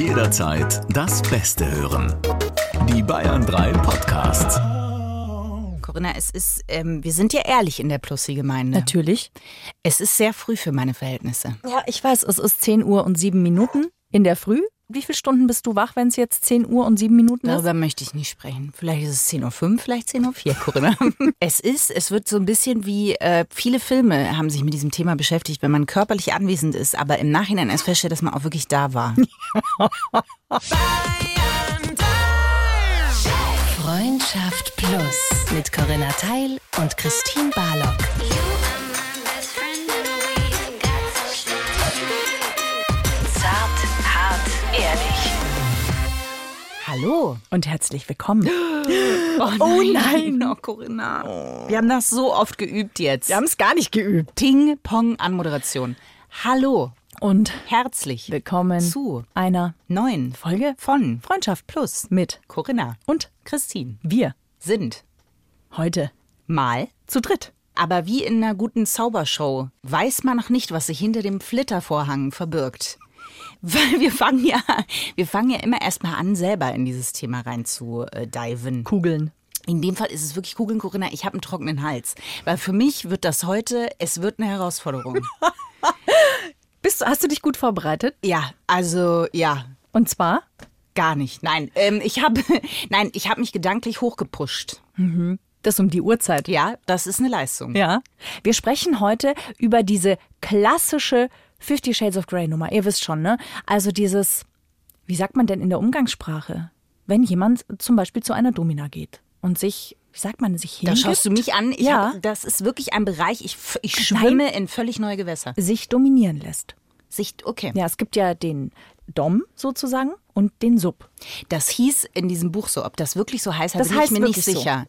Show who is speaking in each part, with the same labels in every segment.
Speaker 1: Jederzeit das Beste hören. Die Bayern 3 Podcasts.
Speaker 2: Corinna, es ist, ähm, wir sind ja ehrlich in der Plussi-Gemeinde.
Speaker 3: Natürlich.
Speaker 2: Es ist sehr früh für meine Verhältnisse.
Speaker 3: Ja, ich weiß, es ist 10 Uhr und 7 Minuten in der Früh. Wie viele Stunden bist du wach, wenn es jetzt 10 Uhr und 7 Minuten ist?
Speaker 2: Darüber möchte ich nicht sprechen. Vielleicht ist es 10.05 Uhr, vielleicht 10.04 Uhr, Corinna. es ist, es wird so ein bisschen wie, äh, viele Filme haben sich mit diesem Thema beschäftigt, wenn man körperlich anwesend ist, aber im Nachhinein erst feststellt, dass man auch wirklich da war.
Speaker 4: Freundschaft Plus mit Corinna Teil und Christine Barlock.
Speaker 2: Hallo.
Speaker 3: Und herzlich willkommen.
Speaker 2: Oh
Speaker 3: Oh nein.
Speaker 2: Oh, Corinna. Wir haben das so oft geübt jetzt.
Speaker 3: Wir haben es gar nicht geübt.
Speaker 2: Ping-Pong-Anmoderation. Hallo.
Speaker 3: Und
Speaker 2: Herzlich
Speaker 3: willkommen
Speaker 2: zu
Speaker 3: einer
Speaker 2: neuen
Speaker 3: Folge
Speaker 2: von
Speaker 3: Freundschaft Plus mit
Speaker 2: Corinna
Speaker 3: und
Speaker 2: Christine
Speaker 3: wir
Speaker 2: sind
Speaker 3: heute
Speaker 2: mal
Speaker 3: zu dritt.
Speaker 2: Aber wie in einer guten Zaubershow weiß man noch nicht, was sich hinter dem Flittervorhang verbirgt. Weil wir fangen ja, wir fangen ja immer erstmal an, selber in dieses Thema rein zu äh, diven.
Speaker 3: Kugeln.
Speaker 2: In dem Fall ist es wirklich Kugeln, Corinna. Ich habe einen trockenen Hals. Weil für mich wird das heute, es wird eine Herausforderung.
Speaker 3: Bist hast du dich gut vorbereitet?
Speaker 2: ja, also ja,
Speaker 3: Und zwar
Speaker 2: gar nicht. Nein, ähm, ich habe, nein, ich habe mich gedanklich hochgepusht.
Speaker 3: das um die Uhrzeit.
Speaker 2: Ja, das ist eine Leistung.
Speaker 3: Ja. Wir sprechen heute über diese klassische Fifty Shades of Grey Nummer. Ihr wisst schon, ne? Also dieses, wie sagt man denn in der Umgangssprache, wenn jemand zum Beispiel zu einer Domina geht und sich, wie sagt man, sich
Speaker 2: Da
Speaker 3: hingibt,
Speaker 2: schaust du mich an. Ich
Speaker 3: Ja.
Speaker 2: hab, das ist wirklich ein Bereich, ich, ich
Speaker 3: Nein.
Speaker 2: schwimme in völlig neue Gewässer.
Speaker 3: sich dominieren lässt.
Speaker 2: Sicht, okay.
Speaker 3: Ja, es gibt ja den Dom sozusagen und den Sub.
Speaker 2: Das hieß in diesem Buch so, ob das wirklich so heißt, da
Speaker 3: Das
Speaker 2: bin ich
Speaker 3: heißt
Speaker 2: mir nicht
Speaker 3: wirklich so.
Speaker 2: sicher.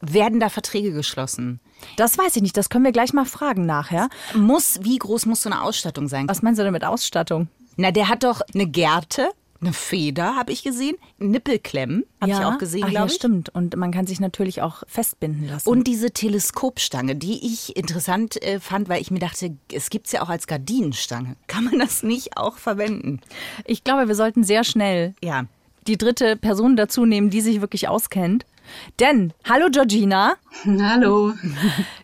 Speaker 2: Werden da Verträge geschlossen?
Speaker 3: Das weiß ich nicht, das können wir gleich mal fragen nachher.
Speaker 2: Muss, wie groß muss so eine Ausstattung sein?
Speaker 3: Was meinst du denn mit Ausstattung?
Speaker 2: Na, der hat doch eine Gerte, eine Feder, habe ich gesehen, Nippelklemmen, habe ich auch gesehen,
Speaker 3: ja,
Speaker 2: glaube ich.
Speaker 3: stimmt. Und man kann sich natürlich auch festbinden lassen.
Speaker 2: Und diese Teleskopstange, die ich interessant äh, fand, weil ich mir dachte, es gibt's ja auch als Gardinenstange. Kann man das nicht auch verwenden?
Speaker 3: ich glaube, wir sollten sehr schnell
Speaker 2: Ja.
Speaker 3: die dritte Person dazu nehmen, die sich wirklich auskennt. Denn, hallo Georgina,
Speaker 5: Hallo.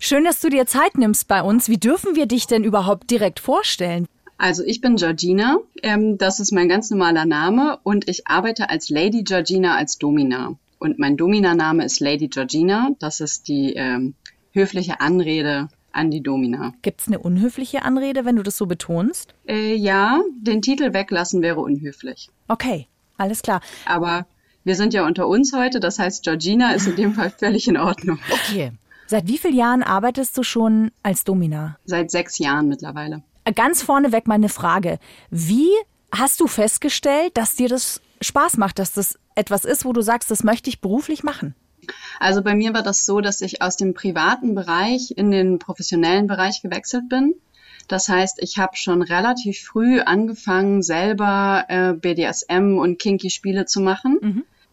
Speaker 3: schön, dass du dir Zeit nimmst bei uns. Wie dürfen wir dich denn überhaupt direkt vorstellen?
Speaker 5: Also ich bin Georgina, ähm, das ist mein ganz normaler Name und ich arbeite als Lady Georgina als Domina. Und mein Domina-Name ist Lady Georgina, das ist die ähm, höfliche Anrede an die Domina.
Speaker 3: Gibt es eine unhöfliche Anrede, wenn du das so betonst?
Speaker 5: Äh, ja, den Titel weglassen wäre unhöflich.
Speaker 3: Okay, alles klar.
Speaker 5: Aber wir sind ja unter uns heute, das heißt Georgina ist in dem Fall völlig in Ordnung.
Speaker 2: Okay.
Speaker 3: Seit wie vielen Jahren arbeitest du schon als Domina?
Speaker 5: Seit sechs Jahren mittlerweile.
Speaker 3: Ganz vorneweg meine Frage. Wie hast du festgestellt, dass dir das Spaß macht, dass das etwas ist, wo du sagst, das möchte ich beruflich machen?
Speaker 5: Also bei mir war das so, dass ich aus dem privaten Bereich in den professionellen Bereich gewechselt bin. Das heißt, ich habe schon relativ früh angefangen, selber äh, BDSM und kinky Spiele zu machen.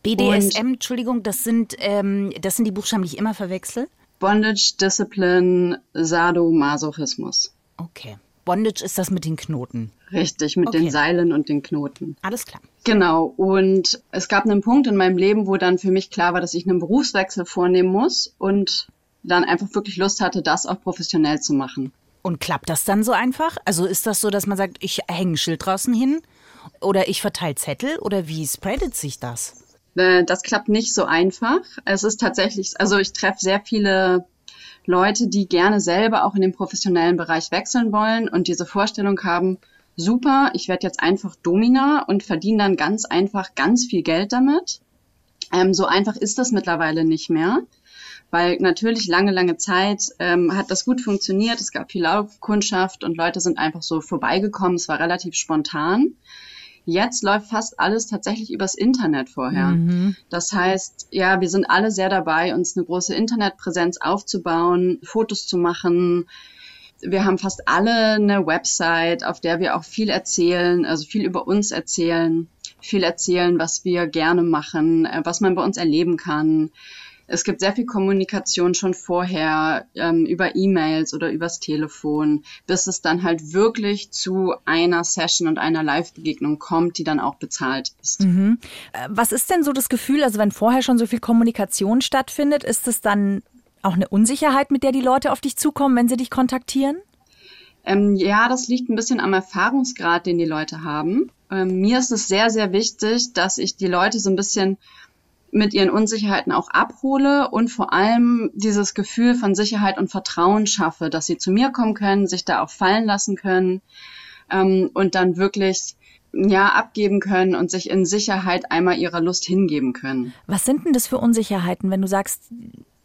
Speaker 2: BDSM, Entschuldigung, das sind, ähm, das sind die Buchstaben, die ich immer verwechsel.
Speaker 5: Bondage, Discipline, Sadomasochismus.
Speaker 2: Okay. Bondage ist das mit den Knoten.
Speaker 5: Richtig, mit
Speaker 2: Okay.
Speaker 5: den Seilen und den Knoten.
Speaker 2: Alles klar.
Speaker 5: Genau. Und es gab einen Punkt in meinem Leben, wo dann für mich klar war, dass ich einen Berufswechsel vornehmen muss und dann einfach wirklich Lust hatte, das auch professionell zu machen.
Speaker 2: Und klappt das dann so einfach? Also ist das so, dass man sagt, ich hänge ein Schild draußen hin oder ich verteile Zettel oder wie spreadet sich das?
Speaker 5: Äh, Das klappt nicht so einfach. Es ist tatsächlich, also ich treffe sehr viele Leute, die gerne selber auch in den professionellen Bereich wechseln wollen und diese Vorstellung haben, super, ich werde jetzt einfach Domina und verdiene dann ganz einfach ganz viel Geld damit. Ähm, so einfach ist das mittlerweile nicht mehr, weil natürlich lange, lange Zeit ähm, hat das gut funktioniert. Es gab viel Laufkundschaft und Leute sind einfach so vorbeigekommen. Es war relativ spontan. Jetzt läuft fast alles tatsächlich übers Internet vorher. Das heißt, ja, wir sind alle sehr dabei, uns eine große Internetpräsenz aufzubauen, Fotos zu machen. Wir haben fast alle eine Website, auf der wir auch viel erzählen, also viel über uns erzählen, viel erzählen, was wir gerne machen, äh, was man bei uns erleben kann. Es gibt sehr viel Kommunikation schon vorher ähm, über E-Mails oder übers Telefon, bis es dann halt wirklich zu einer Session und einer Live-Begegnung kommt, die dann auch bezahlt ist.
Speaker 3: Mhm. Was ist denn so das Gefühl, also wenn vorher schon so viel Kommunikation stattfindet, ist es dann auch eine Unsicherheit, mit der die Leute auf dich zukommen, wenn sie dich kontaktieren?
Speaker 5: Ähm, ja, das liegt ein bisschen am Erfahrungsgrad, den die Leute haben. Ähm, mir ist es sehr, sehr wichtig, dass ich die Leute so ein bisschen mit ihren Unsicherheiten auch abhole und vor allem dieses Gefühl von Sicherheit und Vertrauen schaffe, dass sie zu mir kommen können, sich da auch fallen lassen können ähm, und dann wirklich ja abgeben können und sich in Sicherheit einmal ihrer Lust hingeben können.
Speaker 3: Was sind denn das für Unsicherheiten, wenn du sagst,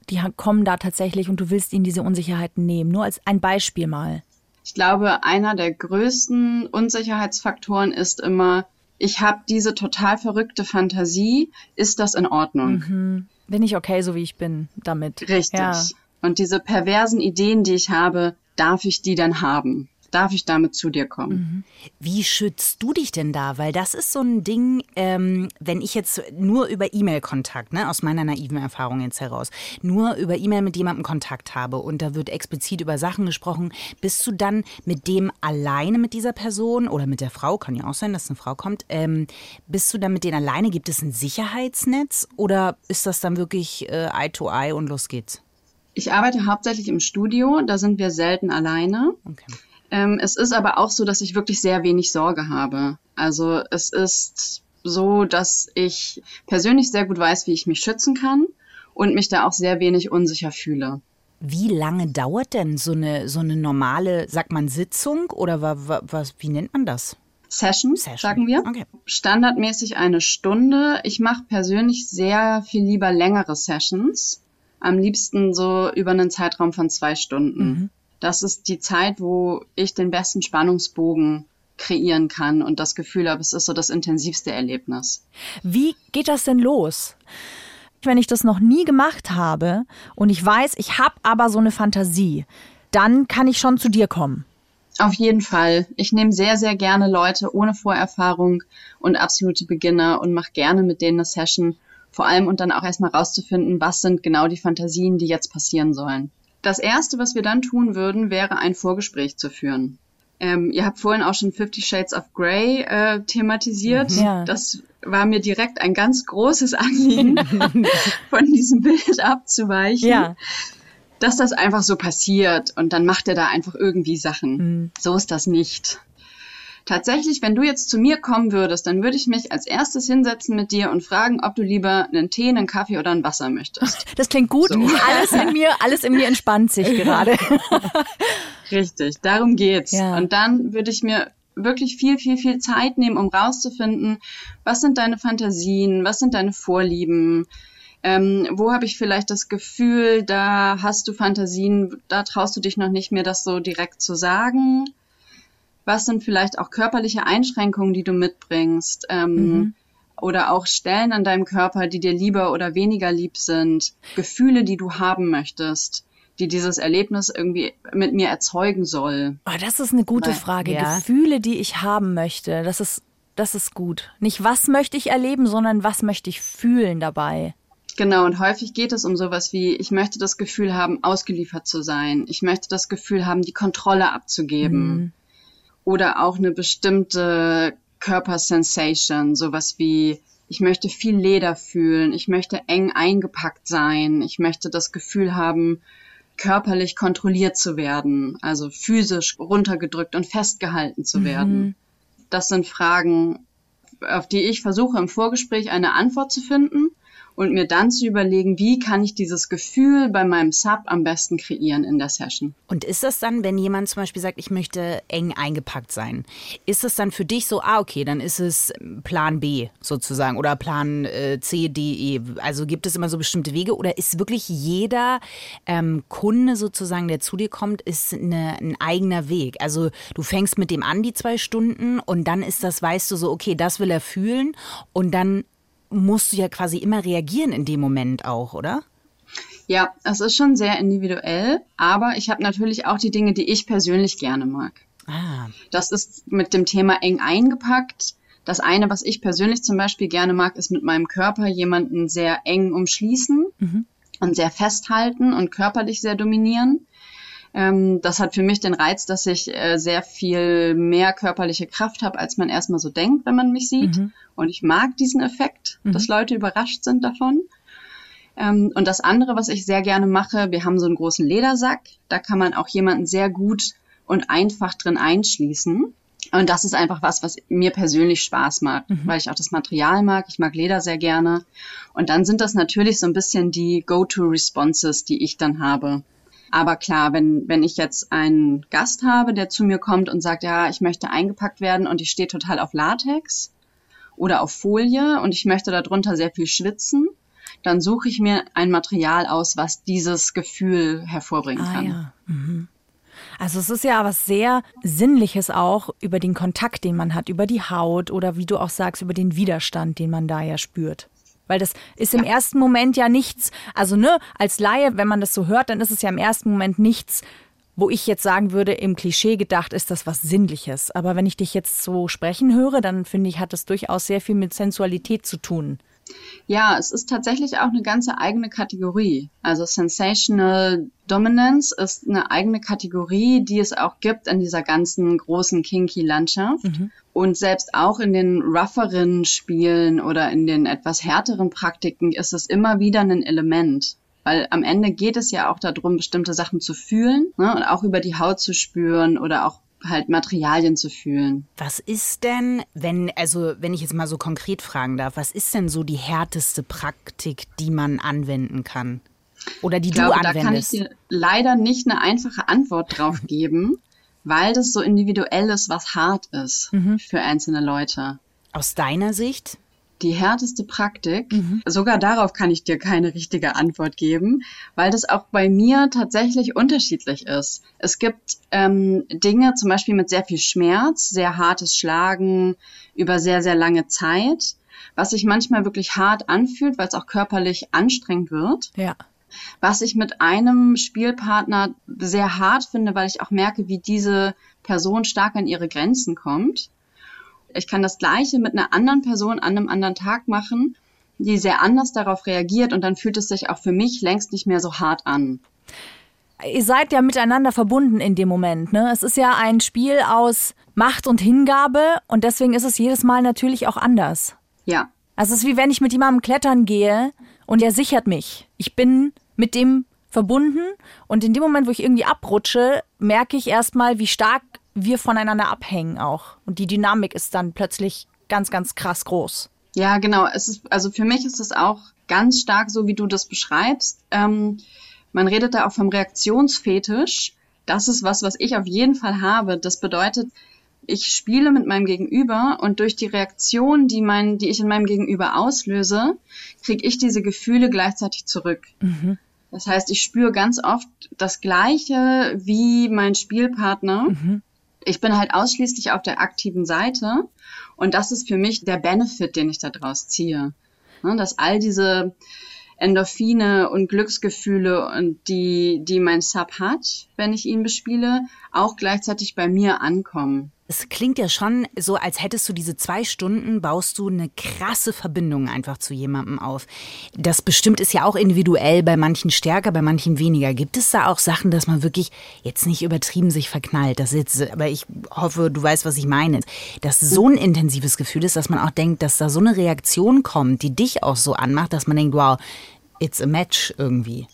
Speaker 3: die kommen da tatsächlich und du willst ihnen diese Unsicherheiten nehmen? Nur als ein Beispiel mal.
Speaker 5: Ich glaube, einer der größten Unsicherheitsfaktoren ist immer, ich habe diese total verrückte Fantasie, ist das in Ordnung?
Speaker 3: Mhm. Bin ich okay, so wie ich bin damit?
Speaker 5: Richtig. Ja. Und diese perversen Ideen, die ich habe, darf ich die dann haben? Darf ich damit zu dir kommen. Mhm.
Speaker 2: Wie schützt du dich denn da? Weil das ist so ein Ding, ähm, wenn ich jetzt nur über E-Mail-Kontakt, ne, aus meiner naiven Erfahrung jetzt heraus, nur über E-Mail mit jemandem Kontakt habe und da wird explizit über Sachen gesprochen, bist du dann mit dem alleine mit dieser Person oder mit der Frau, kann ja auch sein, dass eine Frau kommt, ähm, bist du dann mit denen alleine? Gibt es ein Sicherheitsnetz oder ist das dann wirklich äh, Eye to Eye und los geht's?
Speaker 5: Ich arbeite hauptsächlich im Studio, da sind wir selten alleine. Okay. Ähm, es ist aber auch so, dass ich wirklich sehr wenig Sorge habe. Also es ist so, dass ich persönlich sehr gut weiß, wie ich mich schützen kann und mich da auch sehr wenig unsicher fühle.
Speaker 2: Wie lange dauert denn so eine, so eine normale, sagt man Sitzung oder was, wie nennt man das?
Speaker 5: Session, Session. sagen wir. Okay. Standardmäßig eine Stunde. Ich mache persönlich sehr viel lieber längere Sessions. Am liebsten so über einen Zeitraum von zwei Stunden. Mhm das ist die Zeit, wo ich den besten Spannungsbogen kreieren kann und das Gefühl habe, es ist so das intensivste Erlebnis.
Speaker 3: Wie geht das denn los? Wenn ich das noch nie gemacht habe und ich weiß, ich habe aber so eine Fantasie, dann kann ich schon zu dir kommen.
Speaker 5: Auf jeden Fall. Ich nehme sehr, sehr gerne Leute ohne Vorerfahrung und absolute Beginner und mache gerne mit denen eine Session. Vor allem und dann auch erstmal rauszufinden, was sind genau die Fantasien, die jetzt passieren sollen. Das Erste, was wir dann tun würden, wäre ein Vorgespräch zu führen. Ähm, ihr habt vorhin auch schon Fifty Shades of Grey äh, thematisiert. Mhm. Ja. Das war mir direkt ein ganz großes Anliegen, von diesem Bild abzuweichen. Ja. Dass das einfach so passiert und dann macht er da einfach irgendwie Sachen. Mhm. So ist das nicht. Tatsächlich, wenn du jetzt zu mir kommen würdest, dann würde ich mich als erstes hinsetzen mit dir und fragen, ob du lieber einen Tee, einen Kaffee oder ein Wasser möchtest.
Speaker 3: Das klingt gut. So. Alles in mir, alles in mir entspannt sich gerade.
Speaker 5: Richtig, darum geht's. Ja. Und dann würde ich mir wirklich viel, viel, viel Zeit nehmen, um rauszufinden, was sind deine Fantasien, was sind deine Vorlieben, ähm, wo habe ich vielleicht das Gefühl, da hast du Fantasien, da traust du dich noch nicht mehr, das so direkt zu sagen was sind vielleicht auch körperliche Einschränkungen, die du mitbringst? Ähm, mhm. Oder auch Stellen an deinem Körper, die dir lieber oder weniger lieb sind, Gefühle, die du haben möchtest die dieses Erlebnis irgendwie mit mir erzeugen soll.
Speaker 3: Oh, das ist eine gute Frage. Ja. Gefühle, die ich haben möchte, das ist, das ist gut. Nicht was möchte ich erleben, sondern was möchte ich fühlen dabei.
Speaker 5: Genau, und häufig geht es um sowas wie, ich möchte das Gefühl haben, ausgeliefert zu sein. Ich möchte das Gefühl haben, die Kontrolle abzugeben. Mhm oder auch eine bestimmte Körpersensation, sowas wie ich möchte viel Leder fühlen, ich möchte eng eingepackt sein, ich möchte das Gefühl haben, körperlich kontrolliert zu werden, also physisch runtergedrückt und festgehalten zu werden. Mhm. Das sind Fragen, auf die ich versuche im Vorgespräch eine Antwort zu finden und mir dann zu überlegen, wie kann ich dieses Gefühl bei meinem Sub am besten kreieren in der Session.
Speaker 2: Und ist das dann, wenn jemand zum Beispiel sagt, ich möchte eng eingepackt sein, ist das dann für dich so, ah, okay, dann ist es Plan B sozusagen oder Plan äh, C, D, E? Also gibt es immer so bestimmte Wege oder ist wirklich jeder ähm, Kunde sozusagen, der zu dir kommt, ist eine, ein eigener Weg? Also du fängst mit dem an, die zwei Stunden und dann ist das, weißt du so, okay, das will er fühlen und dann musst du ja quasi immer reagieren in dem Moment auch, oder?
Speaker 5: Ja, es ist schon sehr individuell, aber ich habe natürlich auch die Dinge, die ich persönlich gerne mag. Ah. Das ist mit dem Thema eng eingepackt. Das eine, was ich persönlich zum Beispiel gerne mag, ist mit meinem Körper jemanden sehr eng umschließen. Mhm. und sehr festhalten und körperlich sehr dominieren. Ähm, das hat für mich den Reiz, dass ich äh, sehr viel mehr körperliche Kraft habe, als man erstmal so denkt, wenn man mich sieht. Mhm. Und ich mag diesen Effekt, mhm. dass Leute überrascht sind davon. Ähm, und das andere, was ich sehr gerne mache, wir haben so einen großen Ledersack. Da kann man auch jemanden sehr gut und einfach drin einschließen. Und das ist einfach was, was mir persönlich Spaß macht, mhm. weil ich auch das Material mag. Ich mag Leder sehr gerne. Und dann sind das natürlich so ein bisschen die Go-to-Responses, die ich dann habe. Aber klar, wenn, wenn ich jetzt einen Gast habe, der zu mir kommt und sagt, ja, ich möchte eingepackt werden und ich stehe total auf Latex oder auf Folie und ich möchte darunter sehr viel schwitzen, dann suche ich mir ein Material aus, was dieses Gefühl hervorbringen ah, kann. Ja. Mhm.
Speaker 3: Also es ist ja was sehr Sinnliches auch über den Kontakt, den man hat, über die Haut oder wie du auch sagst, über den Widerstand, den man da ja spürt. Weil das ist im ja. ersten Moment ja nichts, also ne, als Laie, wenn man das so hört, dann ist es ja im ersten Moment nichts, wo ich jetzt sagen würde, im Klischee gedacht ist das was Sinnliches. Aber wenn ich dich jetzt so sprechen höre, dann finde ich, hat das durchaus sehr viel mit Sensualität zu tun.
Speaker 5: Ja, es ist tatsächlich auch eine ganze eigene Kategorie. Also Sensational Dominance ist eine eigene Kategorie, die es auch gibt in dieser ganzen großen Kinky-Landschaft. Mhm. Und selbst auch in den rougheren Spielen oder in den etwas härteren Praktiken ist es immer wieder ein Element. Weil am Ende geht es ja auch darum, bestimmte Sachen zu fühlen ne, und auch über die Haut zu spüren oder auch halt Materialien zu fühlen.
Speaker 2: Was ist denn, wenn, also wenn ich jetzt mal so konkret fragen darf, was ist denn so die härteste Praktik, die man anwenden kann? Oder die ich glaube, du anwendest? Da kann ich
Speaker 5: dir leider nicht eine einfache Antwort drauf geben, weil das so individuell ist, was hart ist mhm. für einzelne Leute.
Speaker 2: Aus deiner Sicht?
Speaker 5: die härteste Praktik. Mhm. Sogar darauf kann ich dir keine richtige Antwort geben, weil das auch bei mir tatsächlich unterschiedlich ist. Es gibt ähm, Dinge, zum Beispiel mit sehr viel Schmerz, sehr hartes Schlagen über sehr, sehr lange Zeit, was sich manchmal wirklich hart anfühlt, weil es auch körperlich anstrengend wird.
Speaker 3: Ja.
Speaker 5: Was ich mit einem Spielpartner sehr hart finde, weil ich auch merke, wie diese Person stark an ihre Grenzen kommt. Ich kann das Gleiche mit einer anderen Person an einem anderen Tag machen, die sehr anders darauf reagiert und dann fühlt es sich auch für mich längst nicht mehr so hart an.
Speaker 3: Ihr seid ja miteinander verbunden in dem Moment. Ne? Es ist ja ein Spiel aus Macht und Hingabe und deswegen ist es jedes Mal natürlich auch anders.
Speaker 5: Ja.
Speaker 3: Also es ist wie wenn ich mit jemandem klettern gehe und er sichert mich. Ich bin mit dem verbunden und in dem Moment, wo ich irgendwie abrutsche, merke ich erstmal, wie stark wir voneinander abhängen auch. Und die Dynamik ist dann plötzlich ganz, ganz krass groß.
Speaker 5: Ja, genau. Es ist, also für mich ist es auch ganz stark so, wie du das beschreibst. Ähm, man redet da auch vom Reaktionsfetisch. Das ist was, was ich auf jeden Fall habe. Das bedeutet, ich spiele mit meinem Gegenüber und durch die Reaktion, die, mein, die ich in meinem Gegenüber auslöse, kriege ich diese Gefühle gleichzeitig zurück. Mhm. Das heißt, ich spüre ganz oft das Gleiche wie mein Spielpartner. Mhm ich bin halt ausschließlich auf der aktiven Seite und das ist für mich der Benefit, den ich daraus ziehe. Ne, dass all diese Endorphine und Glücksgefühle und die, die mein Sub hat, wenn ich ihn bespiele, auch gleichzeitig bei mir ankommen.
Speaker 2: Es klingt ja schon so, als hättest du diese zwei Stunden, baust du eine krasse Verbindung einfach zu jemandem auf. Das bestimmt ist ja auch individuell, bei manchen stärker, bei manchen weniger. Gibt es da auch Sachen, dass man wirklich jetzt nicht übertrieben sich verknallt? Das jetzt, aber ich hoffe, du weißt, was ich meine. Dass so ein intensives Gefühl ist, dass man auch denkt, dass da so eine Reaktion kommt, die dich auch so anmacht, dass man denkt, wow, it's a match irgendwie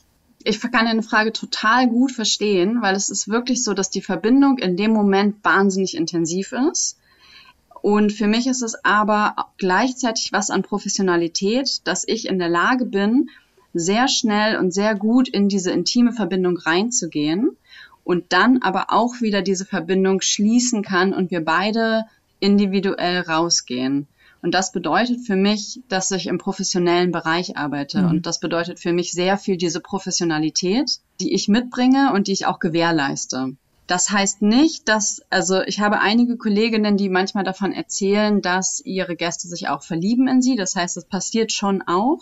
Speaker 5: ich kann deine Frage total gut verstehen, weil es ist wirklich so, dass die Verbindung in dem Moment wahnsinnig intensiv ist. Und für mich ist es aber gleichzeitig was an Professionalität, dass ich in der Lage bin, sehr schnell und sehr gut in diese intime Verbindung reinzugehen und dann aber auch wieder diese Verbindung schließen kann und wir beide individuell rausgehen. Und das bedeutet für mich, dass ich im professionellen Bereich arbeite. Mhm. Und das bedeutet für mich sehr viel diese Professionalität, die ich mitbringe und die ich auch gewährleiste. Das heißt nicht, dass, also ich habe einige Kolleginnen, die manchmal davon erzählen, dass ihre Gäste sich auch verlieben in sie. Das heißt, es passiert schon auch,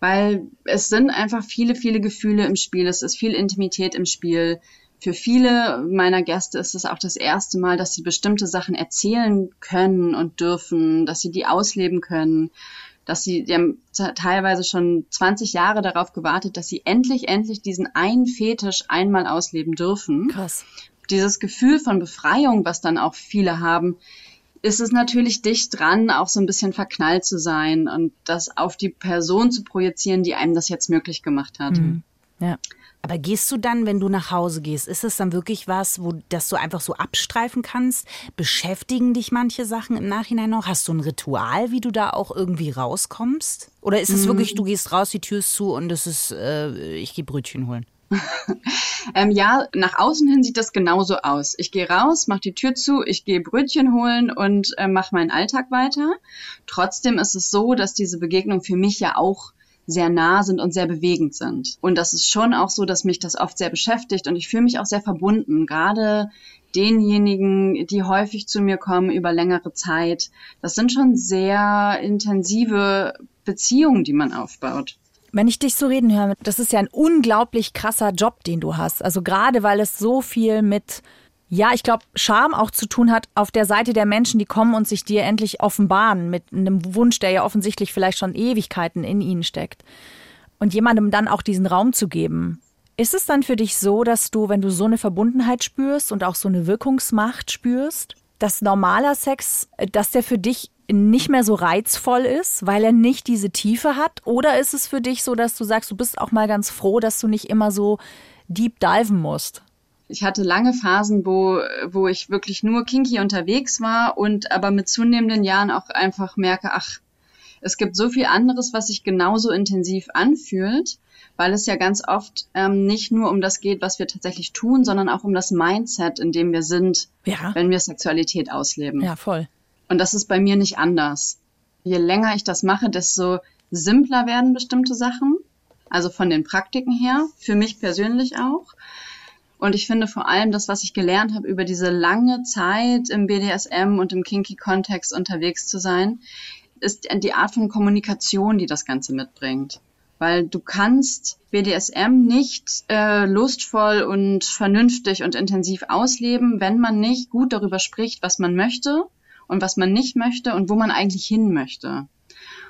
Speaker 5: weil es sind einfach viele, viele Gefühle im Spiel. Es ist viel Intimität im Spiel für viele meiner Gäste ist es auch das erste Mal, dass sie bestimmte Sachen erzählen können und dürfen, dass sie die ausleben können, dass sie, die haben teilweise schon 20 Jahre darauf gewartet, dass sie endlich, endlich diesen einen Fetisch einmal ausleben dürfen.
Speaker 3: Krass.
Speaker 5: Dieses Gefühl von Befreiung, was dann auch viele haben, ist es natürlich dicht dran, auch so ein bisschen verknallt zu sein und das auf die Person zu projizieren, die einem das jetzt möglich gemacht hat.
Speaker 3: Mhm. Ja.
Speaker 2: Aber gehst du dann, wenn du nach Hause gehst, ist es dann wirklich was, wo das du einfach so abstreifen kannst? Beschäftigen dich manche Sachen im Nachhinein noch? Hast du ein Ritual, wie du da auch irgendwie rauskommst? Oder ist es
Speaker 5: Mhm.
Speaker 2: wirklich, du gehst raus, die Tür ist zu und es ist, äh, ich gehe Brötchen holen?
Speaker 5: Ähm, ja, nach außen hin sieht das genauso aus. Ich gehe raus, mache die Tür zu, ich gehe Brötchen holen und äh, mache meinen Alltag weiter. Trotzdem ist es so, dass diese Begegnungen für mich ja auch sehr nah sind und sehr bewegend sind. Und das ist schon auch so, dass mich das oft sehr beschäftigt und ich fühle mich auch sehr verbunden. Gerade denjenigen, die häufig zu mir kommen über längere Zeit. Das sind schon sehr intensive Beziehungen, die man aufbaut.
Speaker 3: Wenn ich dich so reden höre, das ist ja ein unglaublich krasser Job, den du hast. Also gerade weil es so viel mit, ja, ich glaube, Scham auch zu tun hat auf der Seite der Menschen, die kommen und sich dir endlich offenbaren mit einem Wunsch, der ja offensichtlich vielleicht schon Ewigkeiten in ihnen steckt. Und jemandem dann auch diesen Raum zu geben. Ist es dann für dich so, dass du, wenn du so eine Verbundenheit spürst und auch so eine Wirkungsmacht spürst, dass normaler Sex, äh, dass der für dich nicht mehr so reizvoll ist, weil er nicht diese Tiefe hat? Oder ist es für dich so, dass du sagst, du bist auch mal ganz froh, dass du nicht immer so deep diven musst?
Speaker 5: Ich hatte lange Phasen, wo, wo ich wirklich nur kinky unterwegs war und aber mit zunehmenden Jahren auch einfach merke, ach, es gibt so viel anderes, was sich genauso intensiv anfühlt, weil es ja ganz oft ähm, nicht nur um das geht, was wir tatsächlich tun, sondern auch um das Mindset, in dem wir sind,
Speaker 3: Ja.
Speaker 5: wenn wir Sexualität ausleben.
Speaker 3: Ja, voll.
Speaker 5: Und das ist bei mir nicht anders. Je länger ich das mache, desto simpler werden bestimmte Sachen. Also von den Praktiken her, für mich persönlich auch. Und ich finde vor allem das, was ich gelernt habe über diese lange Zeit im BDSM und im Kinky-Kontext unterwegs zu sein, ist die Art von Kommunikation, die das Ganze mitbringt. Weil du kannst BDSM nicht äh, lustvoll und vernünftig und intensiv ausleben, wenn man nicht gut darüber spricht, was man möchte und was man nicht möchte und wo man eigentlich hin möchte.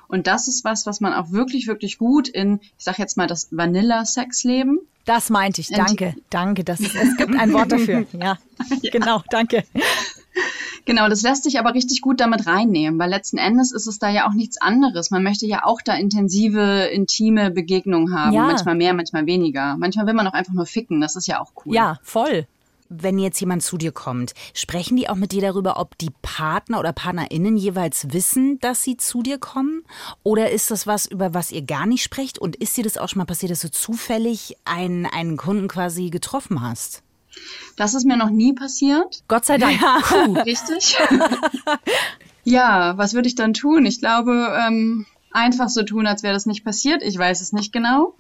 Speaker 5: Und das ist was, was man auch wirklich, wirklich gut in, ich sag jetzt mal, das Vanilla-Sex-Leben.
Speaker 3: Das meinte ich. Danke, danke. Das ist, es gibt ein Wort dafür. Ja, genau, danke.
Speaker 5: Genau, das lässt sich aber richtig gut damit reinnehmen, weil letzten Endes ist es da ja auch nichts anderes. Man möchte ja auch da intensive, intime Begegnungen haben.
Speaker 3: Ja.
Speaker 5: Manchmal mehr, manchmal weniger. Manchmal will man auch einfach nur ficken. Das ist ja auch cool.
Speaker 3: Ja, voll.
Speaker 2: Wenn jetzt jemand zu dir kommt, sprechen die auch mit dir darüber, ob die Partner oder PartnerInnen jeweils wissen, dass sie zu dir kommen? Oder ist das was, über was ihr gar nicht sprecht? Und ist dir das auch schon mal passiert, dass du zufällig einen, einen Kunden quasi getroffen hast?
Speaker 5: Das ist mir noch nie passiert.
Speaker 3: Gott sei Dank.
Speaker 5: Richtig. ja, was würde ich dann tun? Ich glaube, ähm, einfach so tun, als wäre das nicht passiert. Ich weiß es nicht genau.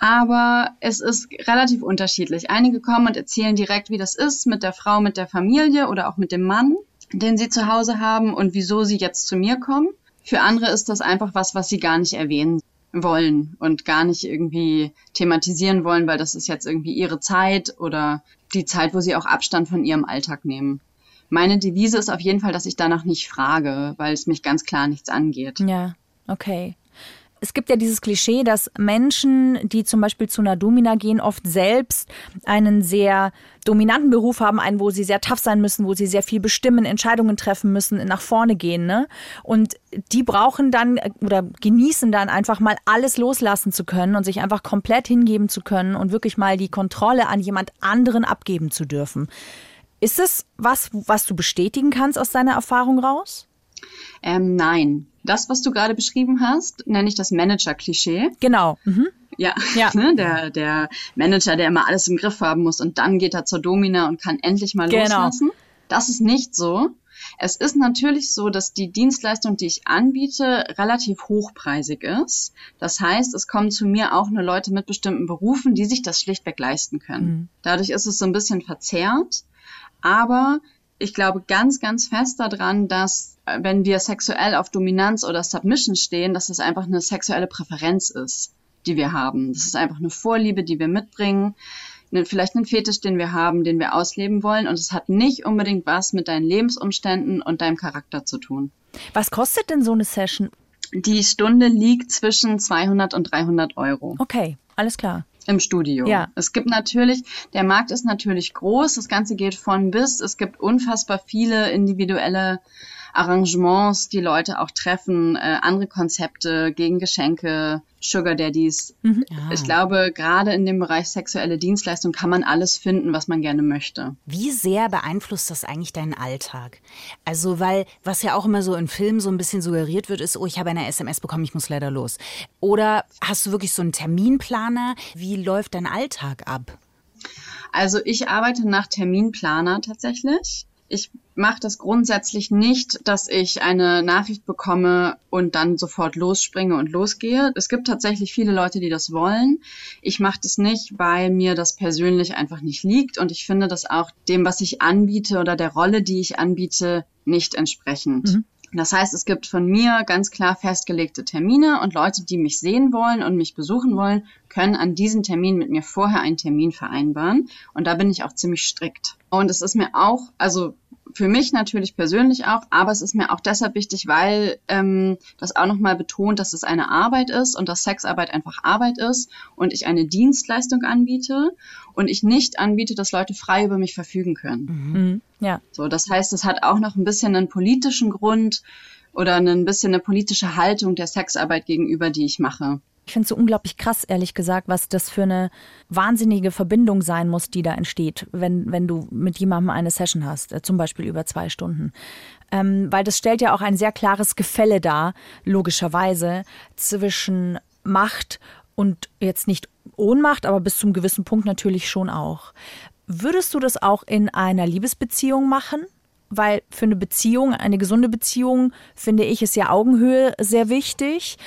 Speaker 5: Aber es ist relativ unterschiedlich. Einige kommen und erzählen direkt, wie das ist mit der Frau, mit der Familie oder auch mit dem Mann, den sie zu Hause haben und wieso sie jetzt zu mir kommen. Für andere ist das einfach was, was sie gar nicht erwähnen wollen und gar nicht irgendwie thematisieren wollen, weil das ist jetzt irgendwie ihre Zeit oder die Zeit, wo sie auch Abstand von ihrem Alltag nehmen. Meine Devise ist auf jeden Fall, dass ich danach nicht frage, weil es mich ganz klar nichts angeht.
Speaker 3: Ja, okay. Es gibt ja dieses Klischee, dass Menschen, die zum Beispiel zu einer Domina gehen, oft selbst einen sehr dominanten Beruf haben, einen, wo sie sehr tough sein müssen, wo sie sehr viel bestimmen, Entscheidungen treffen müssen, nach vorne gehen. Ne? Und die brauchen dann äh, oder genießen dann einfach mal alles loslassen zu können und sich einfach komplett hingeben zu können und wirklich mal die Kontrolle an jemand anderen abgeben zu dürfen. Ist es was, was du bestätigen kannst aus deiner Erfahrung raus?
Speaker 5: Ähm, nein. Das, was du gerade beschrieben hast, nenne ich das Manager-Klischee.
Speaker 3: Genau. Mhm.
Speaker 5: Ja,
Speaker 3: Ja.
Speaker 5: Ne? der, der Manager, der immer alles im Griff haben muss und dann geht er zur Domina und kann endlich mal
Speaker 3: Genau.
Speaker 5: loslassen. Das ist nicht so. Es ist natürlich so, dass die Dienstleistung, die ich anbiete, relativ hochpreisig ist. Das heißt, es kommen zu mir auch nur Leute mit bestimmten Berufen, die sich das schlichtweg leisten können. Dadurch ist es so ein bisschen verzerrt. Aber ich glaube ganz, ganz fest daran, dass wenn wir sexuell auf Dominanz oder Submission stehen, dass es einfach eine sexuelle Präferenz ist, die wir haben. Das ist einfach eine Vorliebe, die wir mitbringen, vielleicht einen Fetisch, den wir haben, den wir ausleben wollen. Und es hat nicht unbedingt was mit deinen Lebensumständen und deinem Charakter zu tun.
Speaker 3: Was kostet denn so eine Session?
Speaker 5: Die Stunde liegt zwischen 200 und 300 Euro.
Speaker 3: Okay, alles klar.
Speaker 5: Im Studio.
Speaker 3: Ja.
Speaker 5: Es gibt natürlich, der Markt ist natürlich groß, das Ganze geht von bis. Es gibt unfassbar viele individuelle Arrangements, die Leute auch treffen, äh, andere Konzepte gegen Geschenke, Sugar Daddies.
Speaker 3: Mhm.
Speaker 5: Ich glaube, gerade in dem Bereich sexuelle Dienstleistung kann man alles finden, was man gerne möchte.
Speaker 2: Wie sehr beeinflusst das eigentlich deinen Alltag? Also, weil, was ja auch immer so in Filmen so ein bisschen suggeriert wird, ist, oh, ich habe eine SMS bekommen, ich muss leider los. Oder hast du wirklich so einen Terminplaner? Wie läuft dein Alltag ab?
Speaker 5: Also ich arbeite nach Terminplaner tatsächlich. Ich mache das grundsätzlich nicht, dass ich eine Nachricht bekomme und dann sofort losspringe und losgehe. Es gibt tatsächlich viele Leute, die das wollen. Ich mache das nicht, weil mir das persönlich einfach nicht liegt und ich finde das auch dem, was ich anbiete oder der Rolle, die ich anbiete, nicht entsprechend. Mhm. Das heißt, es gibt von mir ganz klar festgelegte Termine und Leute, die mich sehen wollen und mich besuchen wollen, können an diesen Termin mit mir vorher einen Termin vereinbaren. Und da bin ich auch ziemlich strikt. Und es ist mir auch, also für mich natürlich persönlich auch, aber es ist mir auch deshalb wichtig, weil ähm, das auch nochmal betont, dass es eine Arbeit ist und dass Sexarbeit einfach Arbeit ist und ich eine Dienstleistung anbiete und ich nicht anbiete, dass Leute frei über mich verfügen können.
Speaker 3: Mhm. Ja.
Speaker 5: So, das heißt, es hat auch noch ein bisschen einen politischen Grund oder ein bisschen eine politische Haltung der Sexarbeit gegenüber, die ich mache.
Speaker 3: Ich finde es so unglaublich krass, ehrlich gesagt, was das für eine wahnsinnige Verbindung sein muss, die da entsteht, wenn, wenn du mit jemandem eine Session hast, äh, zum Beispiel über zwei Stunden. Ähm, weil das stellt ja auch ein sehr klares Gefälle dar, logischerweise, zwischen Macht und jetzt nicht Ohnmacht, aber bis zum gewissen Punkt natürlich schon auch. Würdest du das auch in einer Liebesbeziehung machen? Weil für eine Beziehung, eine gesunde Beziehung, finde ich, ist ja Augenhöhe sehr wichtig.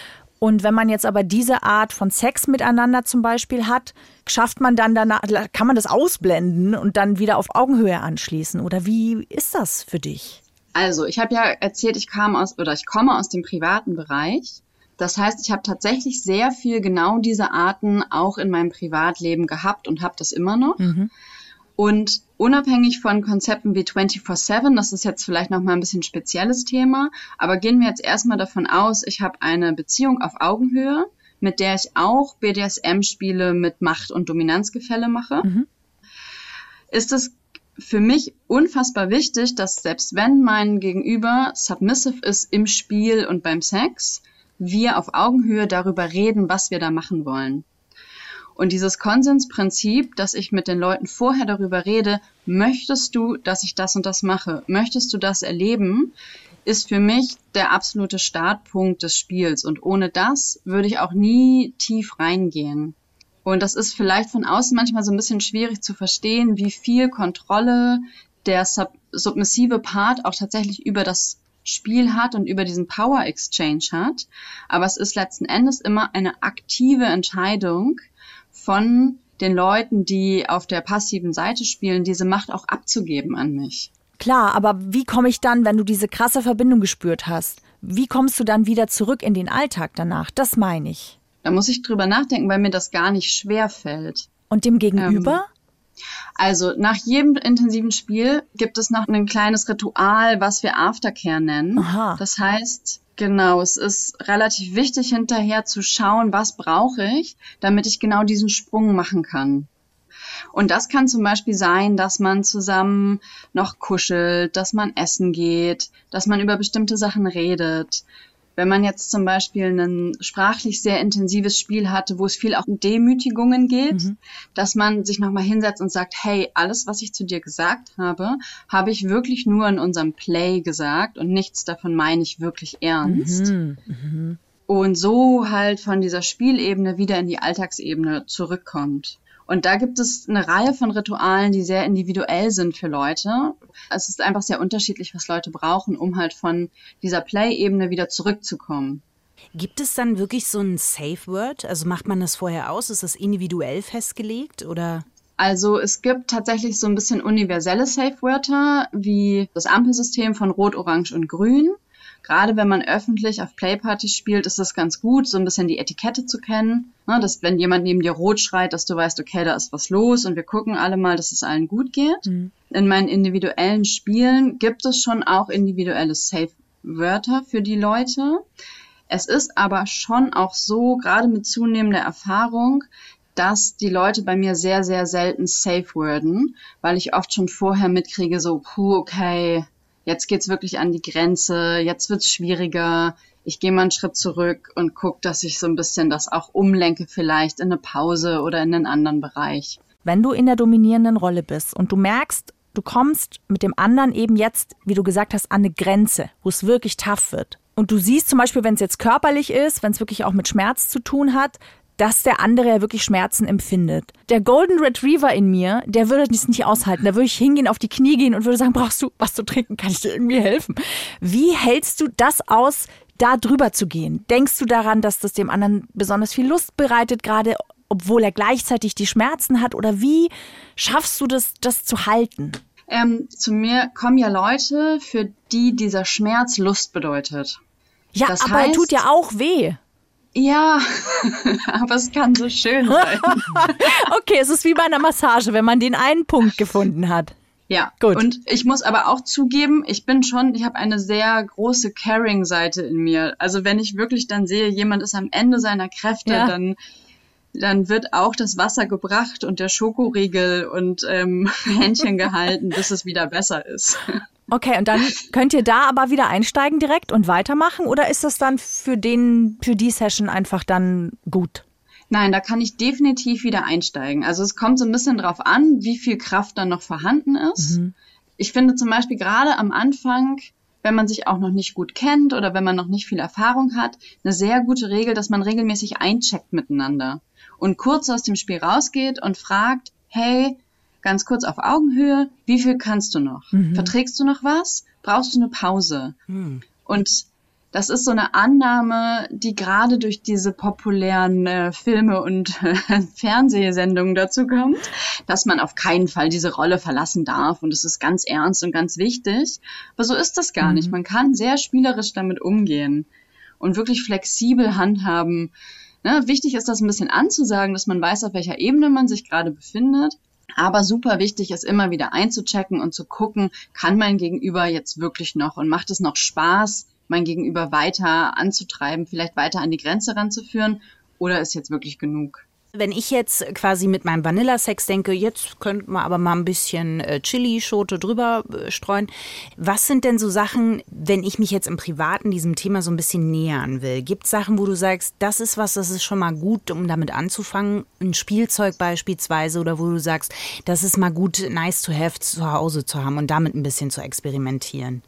Speaker 3: Und wenn man jetzt aber diese Art von Sex miteinander zum Beispiel hat, schafft man dann danach, kann man das ausblenden und dann wieder auf Augenhöhe anschließen? Oder wie ist das für dich?
Speaker 5: Also, ich habe ja erzählt, ich kam aus oder ich komme aus dem privaten Bereich. Das heißt, ich habe tatsächlich sehr viel genau diese Arten auch in meinem Privatleben gehabt und habe das immer noch. Mhm. Und unabhängig von Konzepten wie 24-7, das ist jetzt vielleicht nochmal ein bisschen spezielles Thema, aber gehen wir jetzt erstmal davon aus, ich habe eine Beziehung auf Augenhöhe, mit der ich auch BDSM-Spiele mit Macht- und Dominanzgefälle mache, mhm. ist es für mich unfassbar wichtig, dass selbst wenn mein Gegenüber submissive ist im Spiel und beim Sex, wir auf Augenhöhe darüber reden, was wir da machen wollen. Und dieses Konsensprinzip, dass ich mit den Leuten vorher darüber rede, möchtest du, dass ich das und das mache? Möchtest du das erleben? Ist für mich der absolute Startpunkt des Spiels. Und ohne das würde ich auch nie tief reingehen. Und das ist vielleicht von außen manchmal so ein bisschen schwierig zu verstehen, wie viel Kontrolle der sub submissive Part auch tatsächlich über das Spiel hat und über diesen Power Exchange hat. Aber es ist letzten Endes immer eine aktive Entscheidung, von den Leuten, die auf der passiven Seite spielen, diese Macht auch abzugeben an mich.
Speaker 3: Klar, aber wie komme ich dann, wenn du diese krasse Verbindung gespürt hast? Wie kommst du dann wieder zurück in den Alltag danach? Das meine ich.
Speaker 5: Da muss ich drüber nachdenken, weil mir das gar nicht schwer fällt.
Speaker 3: Und dem Gegenüber?
Speaker 5: Ähm, also nach jedem intensiven Spiel gibt es noch ein kleines Ritual, was wir Aftercare nennen.
Speaker 3: Aha.
Speaker 5: Das heißt, Genau, es ist relativ wichtig hinterher zu schauen, was brauche ich, damit ich genau diesen Sprung machen kann. Und das kann zum Beispiel sein, dass man zusammen noch kuschelt, dass man essen geht, dass man über bestimmte Sachen redet, wenn man jetzt zum Beispiel ein sprachlich sehr intensives Spiel hatte, wo es viel auch um Demütigungen geht, mhm. dass man sich nochmal hinsetzt und sagt, hey, alles, was ich zu dir gesagt habe, habe ich wirklich nur in unserem Play gesagt und nichts davon meine ich wirklich ernst. Mhm. Mhm. Und so halt von dieser Spielebene wieder in die Alltagsebene zurückkommt. Und da gibt es eine Reihe von Ritualen, die sehr individuell sind für Leute. Es ist einfach sehr unterschiedlich, was Leute brauchen, um halt von dieser Play-Ebene wieder zurückzukommen.
Speaker 2: Gibt es dann wirklich so ein Safe Word? Also macht man das vorher aus? Ist das individuell festgelegt oder?
Speaker 5: Also es gibt tatsächlich so ein bisschen universelle Safe-Wörter wie das Ampelsystem von Rot, Orange und Grün gerade wenn man öffentlich auf Playpartys spielt, ist das ganz gut, so ein bisschen die Etikette zu kennen. Ne, dass wenn jemand neben dir rot schreit, dass du weißt, okay, da ist was los und wir gucken alle mal, dass es allen gut geht. Mhm. In meinen individuellen Spielen gibt es schon auch individuelle Safe-Wörter für die Leute. Es ist aber schon auch so, gerade mit zunehmender Erfahrung, dass die Leute bei mir sehr, sehr selten safe worden, weil ich oft schon vorher mitkriege, so, puh, okay, jetzt geht's wirklich an die Grenze, jetzt wird's schwieriger, ich gehe mal einen Schritt zurück und gucke, dass ich so ein bisschen das auch umlenke vielleicht in eine Pause oder in einen anderen Bereich.
Speaker 3: Wenn du in der dominierenden Rolle bist und du merkst, du kommst mit dem anderen eben jetzt, wie du gesagt hast, an eine Grenze, wo es wirklich tough wird. Und du siehst zum Beispiel, wenn es jetzt körperlich ist, wenn es wirklich auch mit Schmerz zu tun hat, dass der andere ja wirklich Schmerzen empfindet. Der Golden Retriever in mir, der würde das nicht aushalten. Da würde ich hingehen, auf die Knie gehen und würde sagen, brauchst du was zu trinken? Kann ich dir irgendwie helfen? Wie hältst du das aus, da drüber zu gehen? Denkst du daran, dass das dem anderen besonders viel Lust bereitet, gerade obwohl er gleichzeitig die Schmerzen hat? Oder wie schaffst du das, das zu halten?
Speaker 5: Ähm, zu mir kommen ja Leute, für die dieser Schmerz Lust bedeutet.
Speaker 3: Ja, das aber heißt, er tut ja auch weh.
Speaker 5: Ja, aber es kann so schön sein.
Speaker 3: okay, es ist wie bei einer Massage, wenn man den einen Punkt gefunden hat.
Speaker 5: Ja, gut. Und ich muss aber auch zugeben, ich bin schon, ich habe eine sehr große Caring-Seite in mir. Also wenn ich wirklich dann sehe, jemand ist am Ende seiner Kräfte, ja. dann dann wird auch das Wasser gebracht und der Schokoriegel und ähm, Händchen gehalten, bis es wieder besser ist.
Speaker 3: Okay, und dann könnt ihr da aber wieder einsteigen direkt und weitermachen oder ist das dann für den, für die Session einfach dann gut?
Speaker 5: Nein, da kann ich definitiv wieder einsteigen. Also es kommt so ein bisschen drauf an, wie viel Kraft dann noch vorhanden ist. Mhm. Ich finde zum Beispiel gerade am Anfang, wenn man sich auch noch nicht gut kennt oder wenn man noch nicht viel Erfahrung hat, eine sehr gute Regel, dass man regelmäßig eincheckt miteinander und kurz aus dem Spiel rausgeht und fragt, hey, ganz kurz auf Augenhöhe, wie viel kannst du noch? Mhm. Verträgst du noch was? Brauchst du eine Pause? Mhm. Und das ist so eine Annahme, die gerade durch diese populären äh, Filme und äh, Fernsehsendungen dazu kommt, dass man auf keinen Fall diese Rolle verlassen darf und es ist ganz ernst und ganz wichtig. Aber so ist das gar mhm. nicht. Man kann sehr spielerisch damit umgehen und wirklich flexibel handhaben. Ne? Wichtig ist das ein bisschen anzusagen, dass man weiß, auf welcher Ebene man sich gerade befindet aber super wichtig ist immer wieder einzuchecken und zu gucken, kann mein Gegenüber jetzt wirklich noch und macht es noch Spaß, mein Gegenüber weiter anzutreiben, vielleicht weiter an die Grenze ranzuführen oder ist jetzt wirklich genug?
Speaker 2: Wenn ich jetzt quasi mit meinem Vanilla-Sex denke, jetzt könnte man aber mal ein bisschen äh, Chili-Schote drüber äh, streuen. Was sind denn so Sachen, wenn ich mich jetzt im Privaten diesem Thema so ein bisschen nähern will? Gibt es Sachen, wo du sagst, das ist was, das ist schon mal gut, um damit anzufangen? Ein Spielzeug beispielsweise oder wo du sagst, das ist mal gut, nice to have zu Hause zu haben und damit ein bisschen zu experimentieren?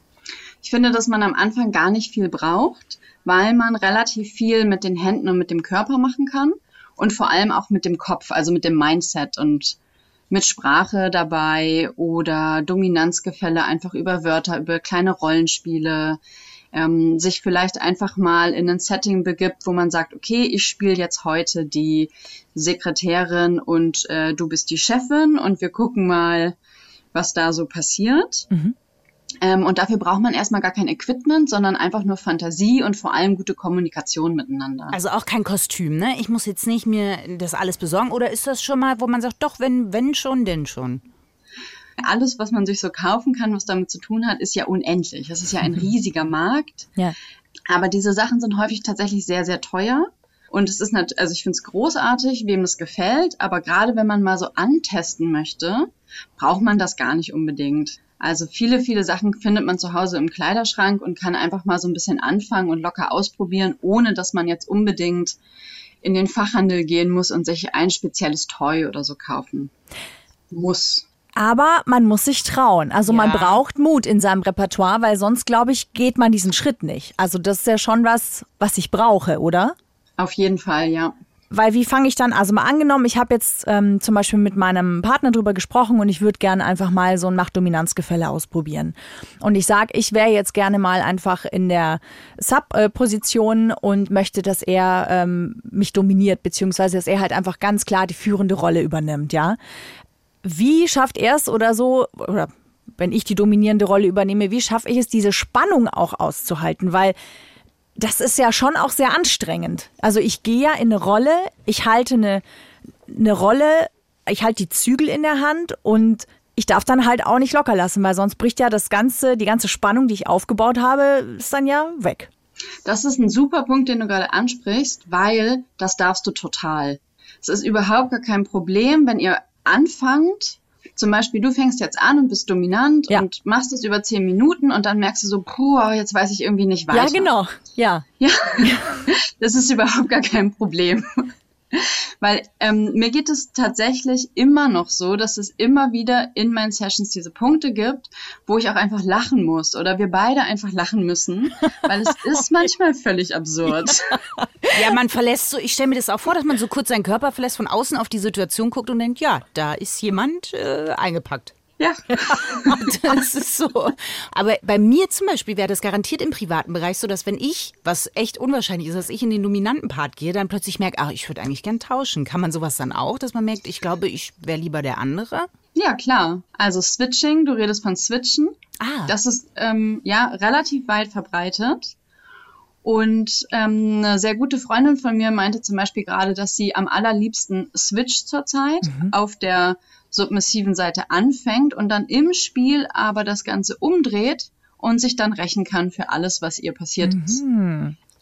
Speaker 5: Ich finde, dass man am Anfang gar nicht viel braucht, weil man relativ viel mit den Händen und mit dem Körper machen kann und vor allem auch mit dem Kopf, also mit dem Mindset und mit Sprache dabei oder Dominanzgefälle einfach über Wörter, über kleine Rollenspiele, ähm, sich vielleicht einfach mal in ein Setting begibt, wo man sagt, okay, ich spiele jetzt heute die Sekretärin und äh, du bist die Chefin und wir gucken mal, was da so passiert. Mhm. Ähm, und dafür braucht man erstmal gar kein Equipment, sondern einfach nur Fantasie und vor allem gute Kommunikation miteinander.
Speaker 2: Also auch kein Kostüm, ne? Ich muss jetzt nicht mir das alles besorgen. Oder ist das schon mal, wo man sagt, doch, wenn, wenn schon, denn schon?
Speaker 5: Alles, was man sich so kaufen kann, was damit zu tun hat, ist ja unendlich. Das ist ja ein riesiger Markt. Ja. Aber diese Sachen sind häufig tatsächlich sehr, sehr teuer. Und es ist nicht, also ich finde es großartig, wem es gefällt, aber gerade wenn man mal so antesten möchte, braucht man das gar nicht unbedingt. Also viele, viele Sachen findet man zu Hause im Kleiderschrank und kann einfach mal so ein bisschen anfangen und locker ausprobieren, ohne dass man jetzt unbedingt in den Fachhandel gehen muss und sich ein spezielles Toy oder so kaufen muss.
Speaker 3: Aber man muss sich trauen. Also ja. man braucht Mut in seinem Repertoire, weil sonst, glaube ich, geht man diesen Schritt nicht. Also das ist ja schon was, was ich brauche, oder?
Speaker 5: Auf jeden Fall, ja.
Speaker 3: Weil wie fange ich dann, also mal angenommen, ich habe jetzt ähm, zum Beispiel mit meinem Partner drüber gesprochen und ich würde gerne einfach mal so ein Machtdominanzgefälle ausprobieren. Und ich sage, ich wäre jetzt gerne mal einfach in der Sub-Position und möchte, dass er ähm, mich dominiert, beziehungsweise dass er halt einfach ganz klar die führende Rolle übernimmt, ja. Wie schafft er es oder so, oder wenn ich die dominierende Rolle übernehme, wie schaffe ich es, diese Spannung auch auszuhalten? Weil das ist ja schon auch sehr anstrengend. Also ich gehe ja in eine Rolle, ich halte eine, eine Rolle, ich halte die Zügel in der Hand und ich darf dann halt auch nicht locker lassen, weil sonst bricht ja das ganze, die ganze Spannung, die ich aufgebaut habe, ist dann ja weg.
Speaker 5: Das ist ein super Punkt, den du gerade ansprichst, weil das darfst du total. Es ist überhaupt gar kein Problem, wenn ihr anfangt, zum Beispiel, du fängst jetzt an und bist dominant
Speaker 3: Ja.
Speaker 5: und machst es über zehn Minuten und dann merkst du so, puh, jetzt weiß ich irgendwie nicht weiter.
Speaker 3: Ja, genau. Ja.
Speaker 5: Ja, das ist überhaupt gar kein Problem. Weil ähm, mir geht es tatsächlich immer noch so, dass es immer wieder in meinen Sessions diese Punkte gibt, wo ich auch einfach lachen muss oder wir beide einfach lachen müssen, weil es ist manchmal völlig absurd.
Speaker 2: Ja, man verlässt so, ich stelle mir das auch vor, dass man so kurz seinen Körper verlässt, von außen auf die Situation guckt und denkt, ja, da ist jemand äh, eingepackt.
Speaker 5: Ja,
Speaker 2: Das ist so. Aber bei mir zum Beispiel wäre das garantiert im privaten Bereich so, dass wenn ich, was echt unwahrscheinlich ist, dass ich in den dominanten Part gehe, dann plötzlich merke, ach, ich würde eigentlich gern tauschen. Kann man sowas dann auch, dass man merkt, ich glaube, ich wäre lieber der andere?
Speaker 5: ja klar. Also Switching, du redest von Switchen.
Speaker 2: Ah.
Speaker 5: Das ist ähm, ja relativ weit verbreitet. Und ähm, eine sehr gute Freundin von mir meinte zum Beispiel gerade, dass sie am allerliebsten switcht zurzeit, auf der submissiven Seite anfängt und dann im Spiel aber das Ganze umdreht und sich dann rächen kann für alles, was ihr passiert ist.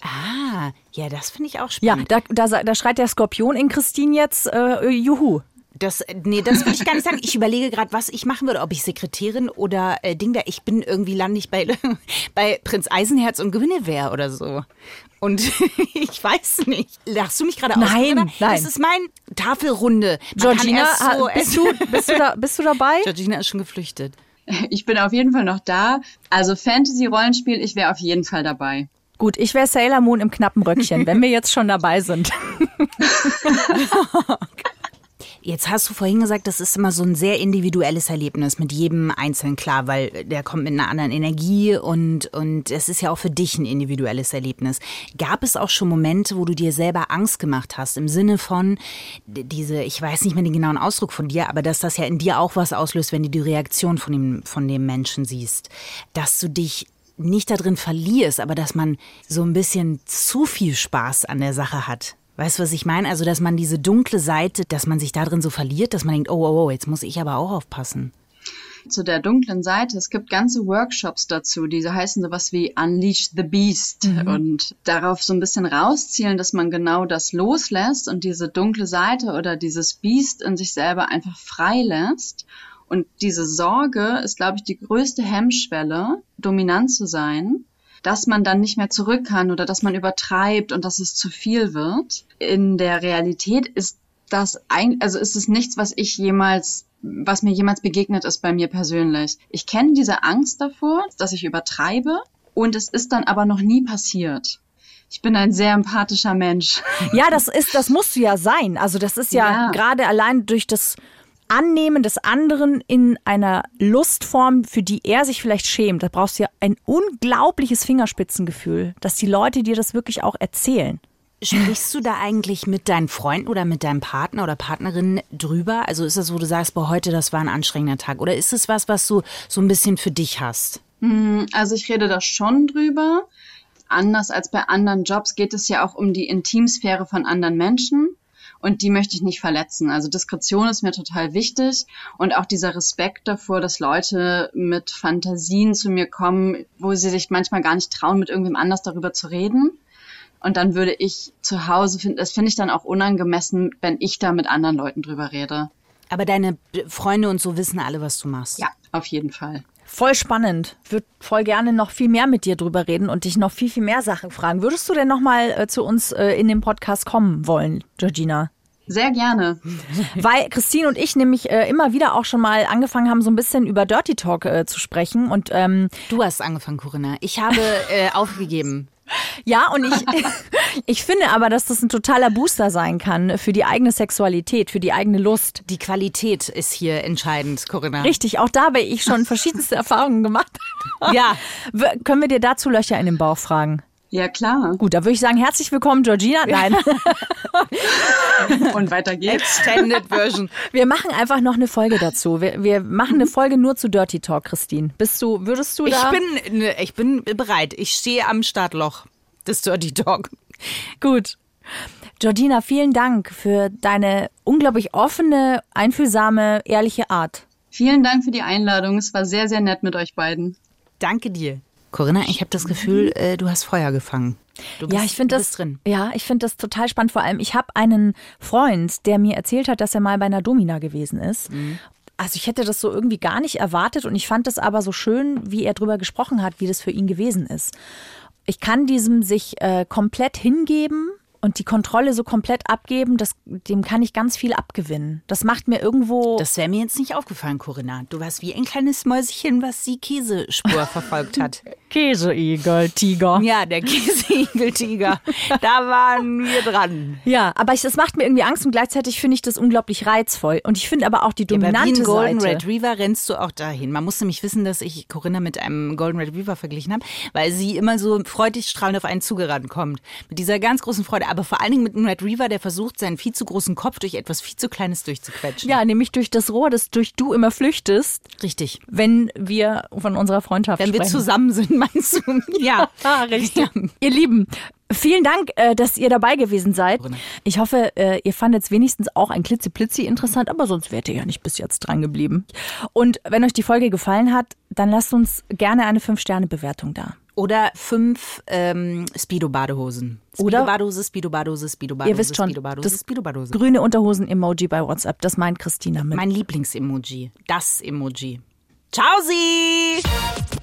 Speaker 2: Ah, ja, das finde ich auch
Speaker 3: Ja,
Speaker 2: spannend.
Speaker 3: da, da, sa- da schreit der Skorpion in Christine jetzt äh, Juhu.
Speaker 2: Das, nee, das will ich gar nicht sagen. Ich überlege gerade, was ich machen würde, ob ich Sekretärin oder äh, Ding wäre. Ich bin irgendwie lande ich bei, bei Prinz Eisenherz und Guinevere oder so. Und ich weiß nicht. Lachst du mich gerade aus?
Speaker 3: Nein, nein.
Speaker 2: Das ist mein Tafelrunde. Man
Speaker 3: Georgina,
Speaker 2: so
Speaker 3: bist, du, bist, du da, bist du dabei?
Speaker 2: Georgina ist schon geflüchtet.
Speaker 5: Ich bin auf jeden Fall noch da. Also Fantasy-Rollenspiel, ich wäre auf jeden Fall dabei.
Speaker 3: Gut, ich wäre Sailor Moon im knappen Röckchen, wenn wir jetzt schon dabei sind.
Speaker 2: Jetzt hast du vorhin gesagt, das ist immer so ein sehr individuelles Erlebnis mit jedem Einzelnen, klar, weil der kommt mit einer anderen Energie und, und es ist ja auch für dich ein individuelles Erlebnis. Gab es auch schon Momente, wo du dir selber Angst gemacht hast, im Sinne von diese, ich weiß nicht mehr den genauen Ausdruck von dir, aber dass das ja in dir auch was auslöst, wenn du die Reaktion von dem, von dem Menschen siehst, dass du dich nicht darin verlierst, aber dass man so ein bisschen zu viel Spaß an der Sache hat. Weißt du, was ich meine? Also, dass man diese dunkle Seite, dass man sich da drin so verliert, dass man denkt, oh, oh, oh, jetzt muss ich aber auch aufpassen.
Speaker 5: Zu der dunklen Seite, es gibt ganze Workshops dazu, die so heißen sowas wie Unleash the Beast und darauf so ein bisschen rauszielen, dass man genau das loslässt und diese dunkle Seite oder dieses Biest in sich selber einfach frei lässt. Und diese Sorge ist, glaube ich, die größte Hemmschwelle, dominant zu sein, dass man dann nicht mehr zurück kann oder dass man übertreibt und dass es zu viel wird. In der Realität ist das ein, also ist es nichts, was ich jemals, was mir jemals begegnet ist bei mir persönlich. Ich kenne diese Angst davor, dass ich übertreibe und es ist dann aber noch nie passiert. Ich bin ein sehr empathischer Mensch.
Speaker 3: Ja, das ist, das musst du ja sein. Also das ist ja,
Speaker 5: Ja.
Speaker 3: gerade allein durch das Annehmen des anderen in einer Lustform, für die er sich vielleicht schämt. Da brauchst du ja ein unglaubliches Fingerspitzengefühl, dass die Leute dir das wirklich auch erzählen.
Speaker 2: Sprichst du da eigentlich mit deinen Freunden oder mit deinem Partner oder Partnerin drüber? Also ist das, wo du sagst, boah, heute, das war ein anstrengender Tag? Oder ist es was, was du so ein bisschen für dich hast?
Speaker 5: Also ich rede da schon drüber. Anders als bei anderen Jobs geht es ja auch um die Intimsphäre von anderen Menschen. Und die möchte ich nicht verletzen. Also Diskretion ist mir total wichtig. Und auch dieser Respekt davor, dass Leute mit Fantasien zu mir kommen, wo sie sich manchmal gar nicht trauen, mit irgendwem anders darüber zu reden. Und dann würde ich zu Hause finden, das finde ich dann auch unangemessen, wenn ich da mit anderen Leuten drüber rede.
Speaker 2: Aber deine Freunde und so wissen alle, was du machst.
Speaker 5: Ja, auf jeden Fall.
Speaker 3: Voll spannend. Würde voll gerne noch viel mehr mit dir drüber reden und dich noch viel, viel mehr Sachen fragen. Würdest du denn noch mal äh, zu uns äh, in den Podcast kommen wollen, Georgina?
Speaker 5: Sehr gerne.
Speaker 3: Weil Christine und ich nämlich äh, immer wieder auch schon mal angefangen haben, so ein bisschen über Dirty Talk äh, zu sprechen. Und ähm,
Speaker 2: Du hast angefangen, Corinna. Ich habe äh, aufgegeben.
Speaker 3: Ja, und ich, ich finde aber, dass das ein totaler Booster sein kann für die eigene Sexualität, für die eigene Lust.
Speaker 2: Die Qualität ist hier entscheidend, Corinna.
Speaker 3: Richtig, auch da habe ich schon verschiedenste Erfahrungen gemacht.
Speaker 2: Ja.
Speaker 3: Können wir dir dazu Löcher in den Bauch fragen?
Speaker 5: Ja, klar.
Speaker 3: Gut, da würde ich sagen, herzlich willkommen, Georgina. Nein,
Speaker 5: Und weiter geht's.
Speaker 2: Extended Version.
Speaker 3: wir machen einfach noch eine Folge dazu. Wir, wir machen eine Folge nur zu Dirty Talk, Christine. Bist du, würdest du
Speaker 2: Ich
Speaker 3: da?
Speaker 2: bin, ne, ich bin bereit. Ich stehe am Startloch des Dirty Talk.
Speaker 3: Gut. Georgina, vielen Dank für deine unglaublich offene, einfühlsame, ehrliche Art.
Speaker 5: Vielen Dank für die Einladung. Es war sehr, sehr nett mit euch beiden.
Speaker 2: Danke dir. Corinna, ich habe das Gefühl, äh, du hast Feuer gefangen. Du bist,
Speaker 3: ja, ich finde das
Speaker 2: drin.
Speaker 3: Ja, ich finde das total spannend. Vor allem, ich habe einen Freund, der mir erzählt hat, dass er mal bei einer Domina gewesen ist. Also ich hätte das so irgendwie gar nicht erwartet und ich fand es aber so schön, wie er drüber gesprochen hat, wie das für ihn gewesen ist. Ich kann diesem sich äh, komplett hingeben und die Kontrolle so komplett abgeben, das, dem kann ich ganz viel abgewinnen. Das macht mir irgendwo.
Speaker 2: Das wäre mir jetzt nicht aufgefallen, Corinna. Du warst wie ein kleines Mäuschen, was die Käsespur verfolgt hat.
Speaker 3: Käseigel, Tiger.
Speaker 2: Ja, der Käseigeltiger. Da waren wir dran.
Speaker 3: Ja, aber ich, das macht mir irgendwie Angst und gleichzeitig finde ich das unglaublich reizvoll. Und ich finde aber auch die
Speaker 2: Ja,
Speaker 3: dominante
Speaker 2: ein Golden
Speaker 3: Seite.
Speaker 2: Retriever rennst du auch dahin. Man muss nämlich wissen, dass ich Corinna mit einem Golden Retriever verglichen habe, weil sie immer so freudig strahlend auf einen zugerannt kommt. Mit dieser ganz großen Freude, aber vor allen Dingen mit einem Retriever, der versucht, seinen viel zu großen Kopf durch etwas viel zu Kleines durchzuquetschen.
Speaker 3: Ja, nämlich durch das Rohr, das durch du immer flüchtest,
Speaker 2: Richtig.
Speaker 3: wenn wir von unserer Freundschaft
Speaker 2: Wenn wir
Speaker 3: sprechen.
Speaker 2: zusammen sind, meinst du? Ja.
Speaker 3: Ah, richtig. Ihr Lieben, vielen Dank, äh, dass ihr dabei gewesen seid. Ich hoffe, äh, ihr fandet es wenigstens auch ein klitzeplitzi interessant, aber sonst wärt ihr ja nicht bis jetzt dran geblieben. Und wenn euch die Folge gefallen hat, dann lasst uns gerne eine 5-Sterne-Bewertung da.
Speaker 2: Oder fünf ähm, Speedo-Badehosen.
Speaker 3: Oder-
Speaker 2: Speedo-Badehose, Speedo-Badehose, Speedo-Badehose,
Speaker 3: Ihr wisst schon,
Speaker 2: Speedo-Badehose,
Speaker 3: das
Speaker 2: Speedo-Badehose.
Speaker 3: grüne Unterhosen-Emoji bei WhatsApp, das meint Christina mit.
Speaker 2: Mein Lieblings-Emoji. Das Emoji. Ciao, Sie!